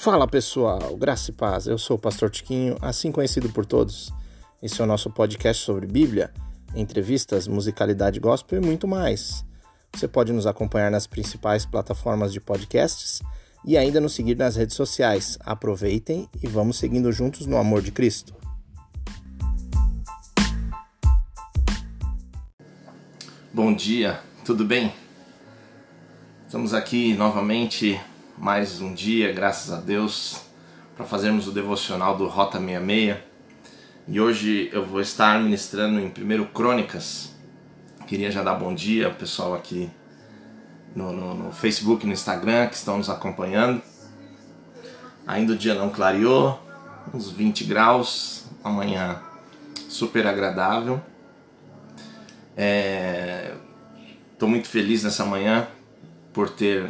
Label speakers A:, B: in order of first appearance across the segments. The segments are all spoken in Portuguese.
A: Fala pessoal, graça e paz. Eu sou o Pastor Tiquinho, assim conhecido por todos. Esse é o nosso podcast sobre Bíblia, entrevistas, musicalidade gospel e muito mais. Você pode nos acompanhar nas principais plataformas de podcasts e ainda nos seguir nas redes sociais. Aproveitem e vamos seguindo juntos no amor de Cristo. Bom dia, tudo bem? Estamos aqui novamente mais um dia, graças a Deus, para fazermos o devocional do Rota 66. E hoje eu vou estar ministrando em 1 Crônicas. Queria já dar bom dia ao pessoal aqui no, no, no Facebook no Instagram que estão nos acompanhando. Ainda o dia não clareou, uns 20 graus, amanhã super agradável. Estou é, muito feliz nessa manhã por ter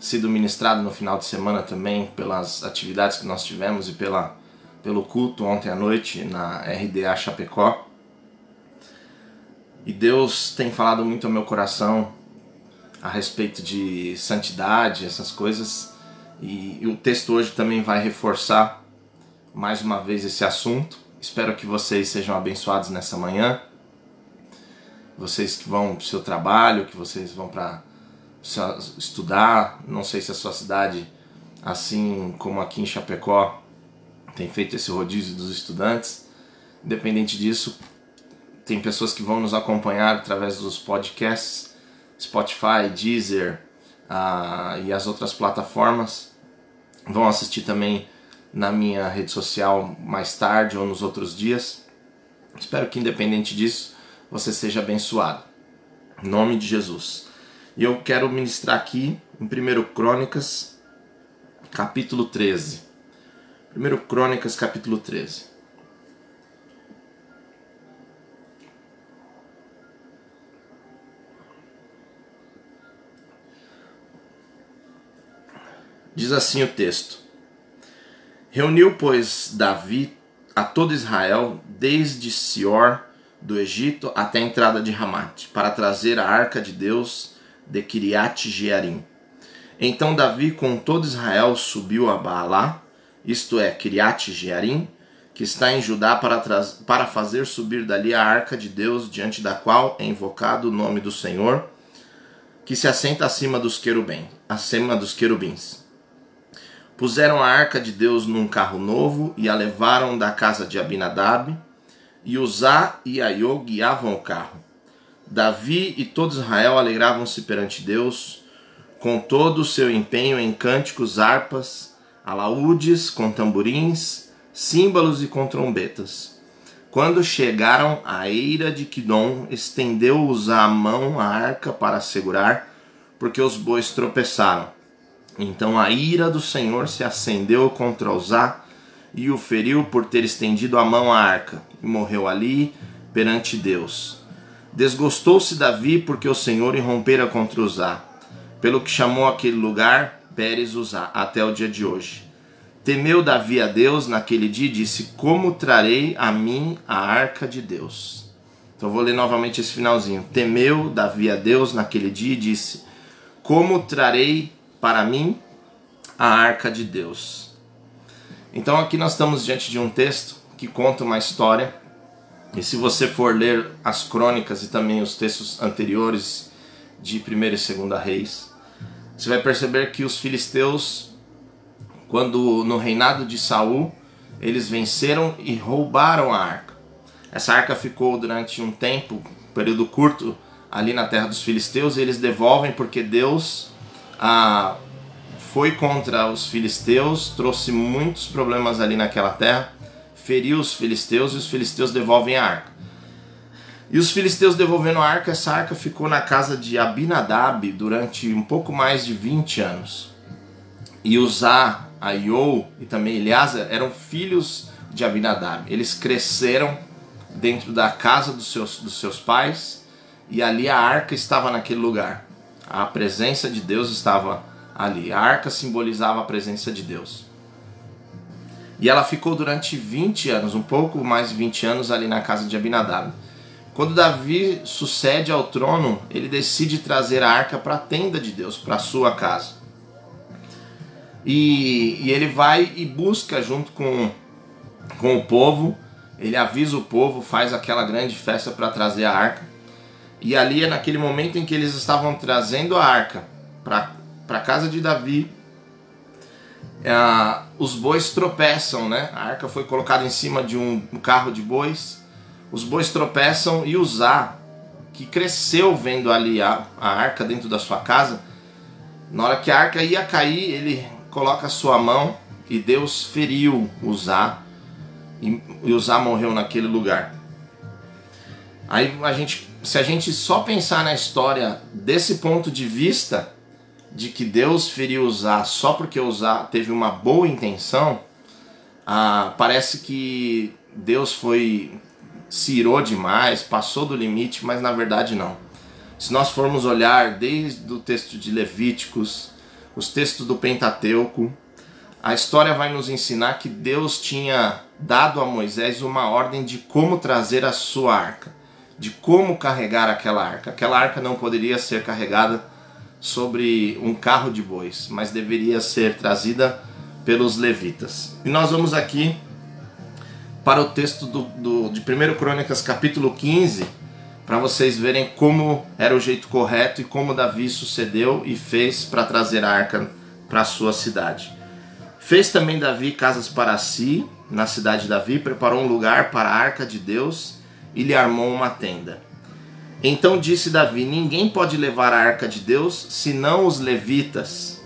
A: sido ministrado no final de semana também pelas atividades que nós tivemos e pela, pelo culto ontem à noite na RDA Chapecó. E Deus tem falado muito ao meu coração a respeito de santidade, essas coisas. E, e o texto hoje também vai reforçar mais uma vez esse assunto. Espero que vocês sejam abençoados nessa manhã. Vocês que vão para o seu trabalho, que vocês vão para estudar. Não sei se a sua cidade, assim como aqui em Chapecó, tem feito esse rodízio dos estudantes. Independente disso, tem pessoas que vão nos acompanhar através dos podcasts, Spotify, Deezer uh, e as outras plataformas. Vão assistir também na minha rede social mais tarde ou nos outros dias. Espero que, independente disso, você seja abençoado. Em nome de Jesus. E eu quero ministrar aqui em 1 Crônicas, capítulo 13. 1 Crônicas, capítulo 13. Diz assim o texto: Reuniu, pois, Davi a todo Israel, desde Sior do Egito até a entrada de Ramate, para trazer a arca de Deus de Kiriat Jearim. Então Davi com todo Israel subiu a Baalá, isto é, Kiriat Jearim, que está em Judá para, para fazer subir dali a arca de Deus, diante da qual é invocado o nome do Senhor, que se assenta acima dos querubins, acima dos querubins. Puseram a arca de Deus num carro novo e a levaram da casa de Abinadab, e Uzá e Aiô guiavam o carro. Davi e todo Israel alegravam-se perante Deus com todo o seu empenho em cânticos, harpas, alaúdes, com tamborins, símbolos e com trombetas. Quando chegaram à eira de Quidom, estendeu-os a mão à arca para segurar, porque os bois tropeçaram. Então a ira do Senhor se acendeu contra Uzá e o feriu por ter estendido a mão à arca, e morreu ali perante Deus. Desgostou-se Davi porque o Senhor irrompera contra Uzá, pelo que chamou aquele lugar Pérez Uzá, até o dia de hoje. Temeu Davi a Deus naquele dia e disse: Como trarei a mim a arca de Deus? Então vou ler novamente esse finalzinho. Temeu Davi a Deus naquele dia e disse: Como trarei para mim a arca de Deus? Então aqui nós estamos diante de um texto que conta uma história e se você for ler as crônicas e também os textos anteriores de 1 e 2 Reis, você vai perceber que os filisteus, quando no reinado de Saul, eles venceram e roubaram a arca. Essa arca ficou durante um tempo, um período curto, ali na terra dos filisteus, e eles devolvem porque Deus ah, foi contra os filisteus, trouxe muitos problemas ali naquela terra feriu os filisteus e os filisteus devolvem a arca. E os filisteus devolvendo a arca, essa arca ficou na casa de Abinadab durante um pouco mais de 20 anos. E Uzá, Aiô e também Eleazar eram filhos de Abinadab. Eles cresceram dentro da casa dos seus, dos seus pais e ali a arca estava naquele lugar. A presença de Deus estava ali. A arca simbolizava a presença de Deus. E ela ficou durante 20 anos, um pouco mais de 20 anos ali na casa de Abinadab. Quando Davi sucede ao trono, ele decide trazer a arca para a tenda de Deus, para a sua casa. E, e ele vai e busca junto com, com o povo, ele avisa o povo, faz aquela grande festa para trazer a arca. E ali é naquele momento em que eles estavam trazendo a arca para a casa de Davi. É, os bois tropeçam, né? A arca foi colocada em cima de um, carro de bois. Os bois tropeçam e Uzá, que cresceu vendo ali a, a arca dentro da sua casa, na hora que a arca ia cair, ele coloca a sua mão e Deus feriu Uzá e Uzá morreu naquele lugar. Aí a gente, se a gente só pensar na história desse ponto de vista de que Deus feriu Uzá só porque Uzá teve uma boa intenção, ah, parece que Deus foi se irou demais, passou do limite, mas na verdade não. Se nós formos olhar desde o texto de Levíticos, os textos do Pentateuco, a história vai nos ensinar que Deus tinha dado a Moisés uma ordem de como trazer a sua arca, de como carregar aquela arca. Aquela arca não poderia ser carregada sobre um carro de bois, mas deveria ser trazida pelos levitas. E nós vamos aqui para o texto do, do, de 1 Crônicas, capítulo 15, para vocês verem como era o jeito correto e como Davi sucedeu e fez para trazer a arca para a sua cidade. Fez também Davi casas para si, na cidade de Davi, preparou um lugar para a arca de Deus e lhe armou uma tenda. Então disse Davi: Ninguém pode levar a arca de Deus senão os levitas,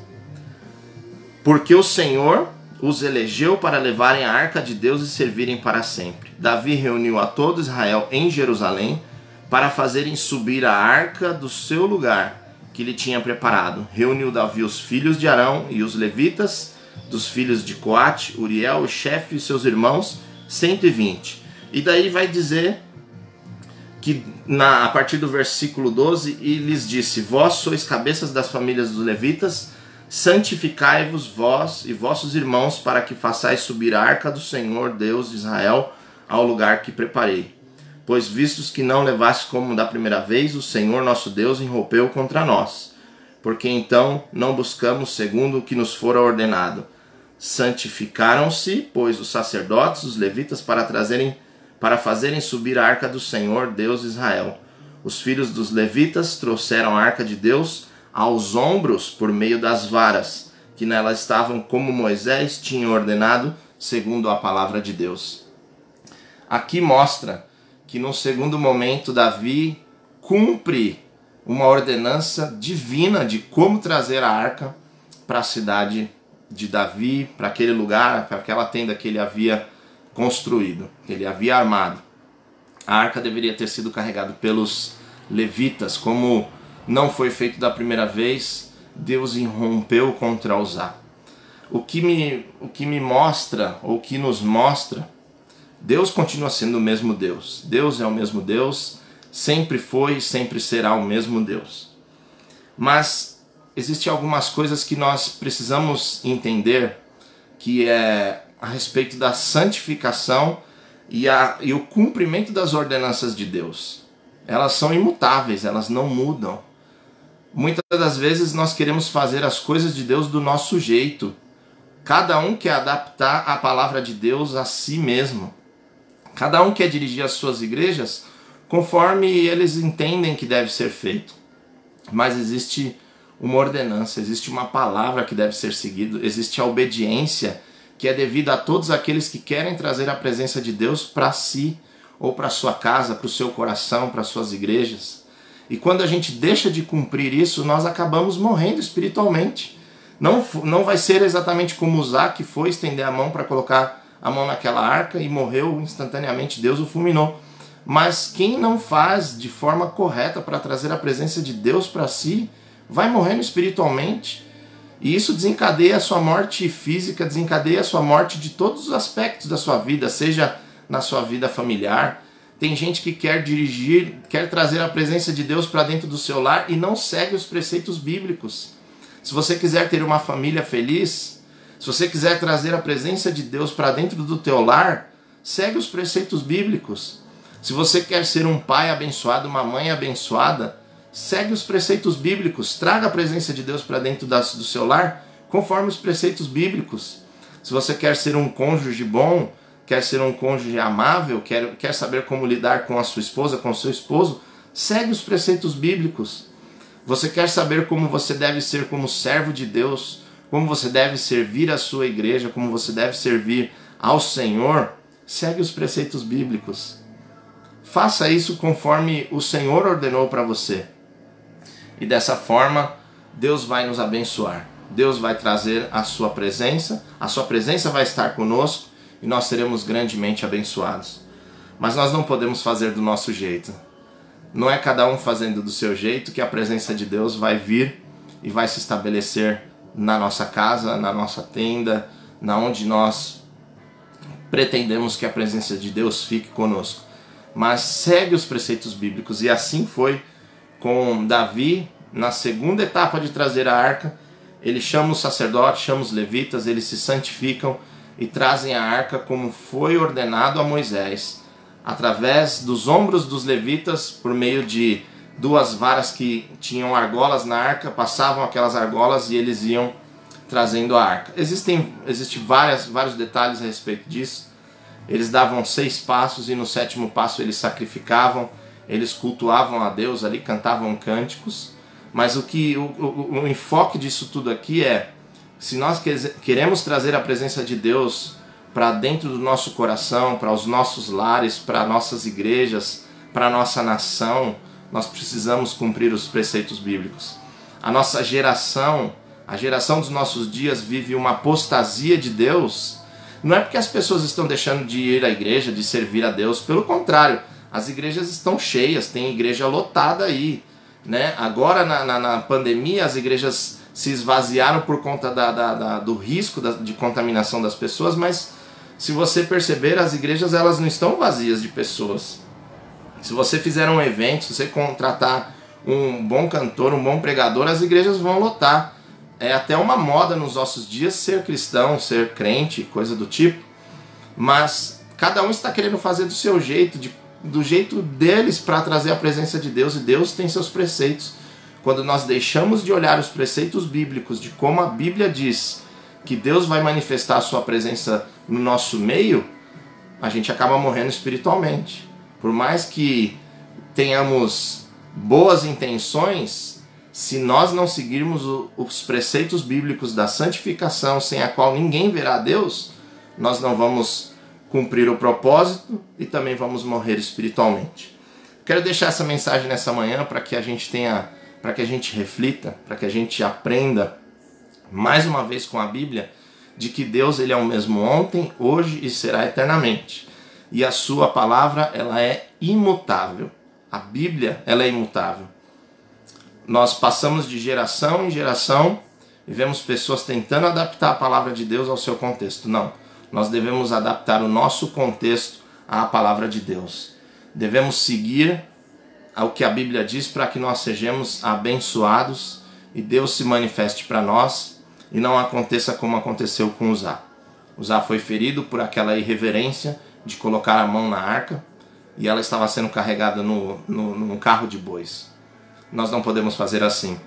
A: porque o Senhor os elegeu para levarem a arca de Deus e servirem para sempre. Davi reuniu a todo Israel em Jerusalém para fazerem subir a arca do seu lugar que lhe tinha preparado. Reuniu Davi os filhos de Arão e os levitas, dos filhos de Coate, Uriel, o chefe e seus irmãos, 120. E daí vai dizer que na, a partir do versículo 12, e lhes disse: Vós sois cabeças das famílias dos levitas, santificai-vos vós e vossos irmãos para que façais subir a arca do Senhor Deus de Israel ao lugar que preparei. Pois vistos que não levaste como da primeira vez, o Senhor nosso Deus enrompeu contra nós. Porque então não buscamos segundo o que nos fora ordenado. Santificaram-se, pois, os sacerdotes, os levitas, para trazerem, para fazerem subir a arca do Senhor Deus de Israel. Os filhos dos levitas trouxeram a arca de Deus aos ombros por meio das varas, que nela estavam como Moisés tinha ordenado, segundo a palavra de Deus. Aqui mostra que no segundo momento Davi cumpre uma ordenança divina de como trazer a arca para a cidade de Davi, para aquele lugar, para aquela tenda que ele havia construído, ele havia armado. A arca deveria ter sido carregada pelos levitas, como não foi feito da primeira vez, Deus irrompeu contra Uzá. O que me, o que me mostra, ou que nos mostra, Deus continua sendo o mesmo Deus. Deus é o mesmo Deus, sempre foi e sempre será o mesmo Deus. Mas existem algumas coisas que nós precisamos entender, que é a respeito da santificação e, a, e o cumprimento das ordenanças de Deus. Elas são imutáveis, elas não mudam. Muitas das vezes nós queremos fazer as coisas de Deus do nosso jeito. Cada um quer adaptar a palavra de Deus a si mesmo. Cada um quer dirigir as suas igrejas conforme eles entendem que deve ser feito. Mas existe uma ordenança, existe uma palavra que deve ser seguida, existe a obediência que é devida a todos aqueles que querem trazer a presença de Deus para si, ou para sua casa, para o seu coração, para suas igrejas. E quando a gente deixa de cumprir isso, nós acabamos morrendo espiritualmente. Não, não vai ser exatamente como Uzá, que foi estender a mão para colocar a mão naquela arca e morreu instantaneamente, Deus o fulminou. Mas quem não faz de forma correta para trazer a presença de Deus para si, vai morrendo espiritualmente. E isso desencadeia a sua morte física, desencadeia a sua morte de todos os aspectos da sua vida, seja na sua vida familiar, tem gente que quer dirigir, quer trazer a presença de Deus para dentro do seu lar e não segue os preceitos bíblicos. Se você quiser ter uma família feliz, se você quiser trazer a presença de Deus para dentro do teu lar, segue os preceitos bíblicos. Se você quer ser um pai abençoado, uma mãe abençoada, segue os preceitos bíblicos, traga a presença de Deus para dentro do seu lar conforme os preceitos bíblicos. Se você quer ser um cônjuge bom, quer ser um cônjuge amável, quer, quer saber como lidar com a sua esposa, com o seu esposo, segue os preceitos bíblicos. Você quer saber como você deve ser como servo de Deus, como você deve servir a sua igreja, como você deve servir ao Senhor, segue os preceitos bíblicos. Faça isso conforme o Senhor ordenou para você. E dessa forma, Deus vai nos abençoar. Deus vai trazer a sua presença, a sua presença vai estar conosco e nós seremos grandemente abençoados. Mas nós não podemos fazer do nosso jeito. Não é cada um fazendo do seu jeito que a presença de Deus vai vir e vai se estabelecer na nossa casa, na nossa tenda, na onde nós pretendemos que a presença de Deus fique conosco. Mas segue os preceitos bíblicos e assim foi com Davi na segunda etapa de trazer a arca. Ele chama os sacerdotes, chama os levitas, eles se santificam e trazem a arca como foi ordenado a Moisés através dos ombros dos levitas, por meio de duas varas que tinham argolas na arca, passavam aquelas argolas e eles iam trazendo a arca. Existem existe várias, vários detalhes a respeito disso. Eles davam seis passos e no sétimo passo eles sacrificavam, eles cultuavam a Deus ali, cantavam cânticos. Mas o que o, o, o enfoque disso tudo aqui é se nós queremos trazer a presença de Deus para dentro do nosso coração, para os nossos lares, para nossas igrejas, para nossa nação, nós precisamos cumprir os preceitos bíblicos. A nossa geração, a geração dos nossos dias vive uma apostasia de Deus. Não é porque as pessoas estão deixando de ir à igreja, de servir a Deus, pelo contrário, as igrejas estão cheias, tem igreja lotada aí. Né? Agora na, na, na pandemia as igrejas se esvaziaram por conta da, da, da do risco da, de contaminação das pessoas, mas se você perceber, as igrejas elas não estão vazias de pessoas. Se você fizer um evento, se você contratar um bom cantor, um bom pregador, as igrejas vão lotar. É até uma moda nos nossos dias ser cristão, ser crente, coisa do tipo. Mas cada um está querendo fazer do seu jeito, de, do jeito deles para trazer a presença de Deus, e Deus tem seus preceitos. Quando nós deixamos de olhar os preceitos bíblicos, de como a Bíblia diz que Deus vai manifestar a sua presença no nosso meio, a gente acaba morrendo espiritualmente. Por mais que tenhamos boas intenções, se nós não seguirmos os preceitos bíblicos da santificação, sem a qual ninguém verá Deus, nós não vamos cumprir o propósito e também vamos morrer espiritualmente. Quero deixar essa mensagem nessa manhã para que a gente tenha, para que a gente reflita, para que a gente aprenda mais uma vez com a Bíblia de que Deus ele é o mesmo ontem, hoje e será eternamente. E a sua palavra ela é imutável. A Bíblia ela é imutável. Nós passamos de geração em geração e vemos pessoas tentando adaptar a palavra de Deus ao seu contexto. Não. Nós devemos adaptar o nosso contexto à palavra de Deus. Devemos seguir ao que a Bíblia diz para que nós sejamos abençoados e Deus se manifeste para nós e não aconteça como aconteceu com Uzá. Uzá foi ferido por aquela irreverência de colocar a mão na arca e ela estava sendo carregada no, no, num carro de bois. Nós não podemos fazer assim.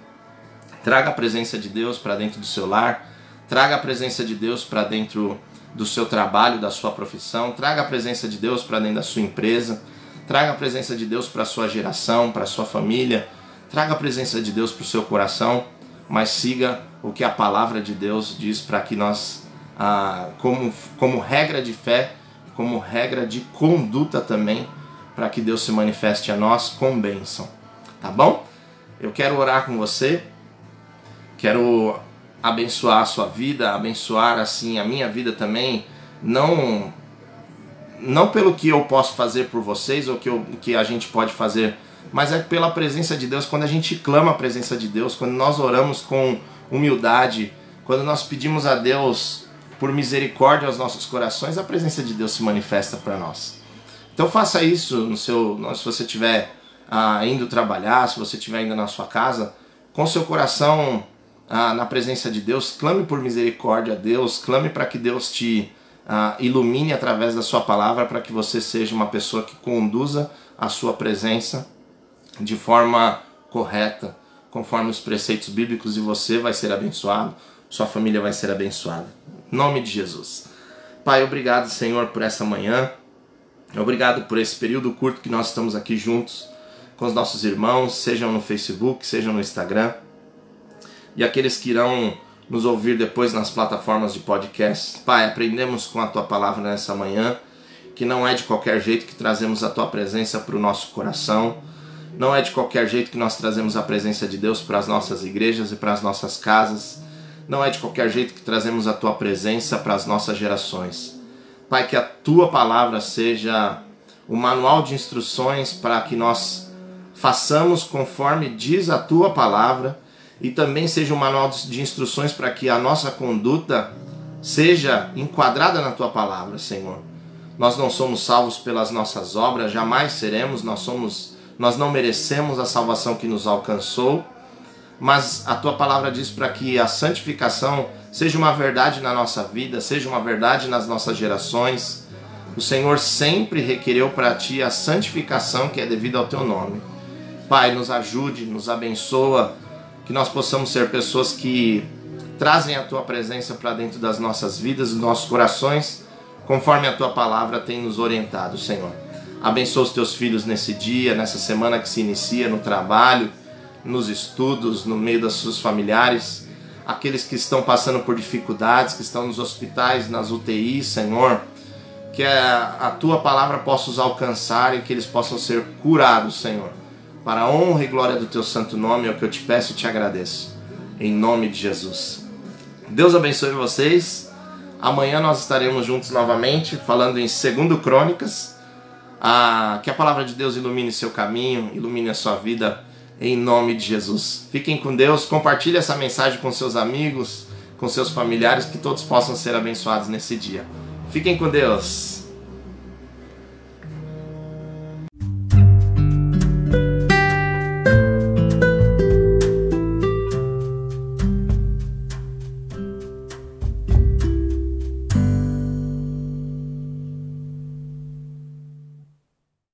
A: Traga a presença de Deus para dentro do seu lar, traga a presença de Deus para dentro do seu trabalho, da sua profissão, traga a presença de Deus para dentro da sua empresa, traga a presença de Deus para a sua geração, para a sua família, traga a presença de Deus para o seu coração, mas siga o que a palavra de Deus diz para que nós, ah, como, como regra de fé, como regra de conduta também, para que Deus se manifeste a nós com bênção. Tá bom? Eu quero orar com você, quero abençoar a sua vida, abençoar assim a minha vida também, não não pelo que eu posso fazer por vocês ou que, eu, que a gente pode fazer, mas é pela presença de Deus. Quando a gente clama a presença de Deus, quando nós oramos com humildade, quando nós pedimos a Deus por misericórdia aos nossos corações, a presença de Deus se manifesta para nós. Então faça isso no seu, se você estiver ah, indo trabalhar, se você estiver indo na sua casa, com seu coração ah, na presença de Deus, clame por misericórdia a Deus, clame para que Deus te ah, ilumine através da sua palavra, para que você seja uma pessoa que conduza a sua presença de forma correta conforme os preceitos bíblicos, e você vai ser abençoado, sua família vai ser abençoada. Em nome de Jesus. Pai, obrigado, Senhor, por essa manhã. Obrigado por esse período curto que nós estamos aqui juntos com os nossos irmãos, sejam no Facebook, sejam no Instagram. E aqueles que irão nos ouvir depois nas plataformas de podcast. Pai, aprendemos com a tua palavra nessa manhã que não é de qualquer jeito que trazemos a tua presença para o nosso coração. Não é de qualquer jeito que nós trazemos a presença de Deus para as nossas igrejas e para as nossas casas. Não é de qualquer jeito que trazemos a tua presença para as nossas gerações. Pai, que a tua palavra seja o manual de instruções para que nós façamos conforme diz a tua palavra e também seja um manual de instruções para que a nossa conduta seja enquadrada na tua palavra, Senhor. Nós não somos salvos pelas nossas obras, jamais seremos, nós somos nós não merecemos a salvação que nos alcançou, mas a tua palavra diz para que a santificação seja uma verdade na nossa vida, seja uma verdade nas nossas gerações. O Senhor sempre requereu para ti a santificação que é devida ao teu nome. Pai, nos ajude, nos abençoa, que nós possamos ser pessoas que trazem a tua presença para dentro das nossas vidas, dos nossos corações, conforme a tua palavra tem nos orientado, Senhor. Abençoa os teus filhos nesse dia, nessa semana que se inicia no trabalho, nos estudos, no meio das seus familiares, aqueles que estão passando por dificuldades, que estão nos hospitais, nas UTIs, Senhor. Que a, a tua palavra possa os alcançar e que eles possam ser curados, Senhor para a honra e glória do teu santo nome é o que eu te peço e te agradeço. Em nome de Jesus. Deus abençoe vocês. Amanhã nós estaremos juntos novamente, falando em 2 Crônicas. Ah, que a palavra de Deus ilumine seu caminho, ilumine a sua vida, em nome de Jesus. Fiquem com Deus, compartilhe essa mensagem com seus amigos, com seus familiares, que todos possam ser abençoados nesse dia. Fiquem com Deus.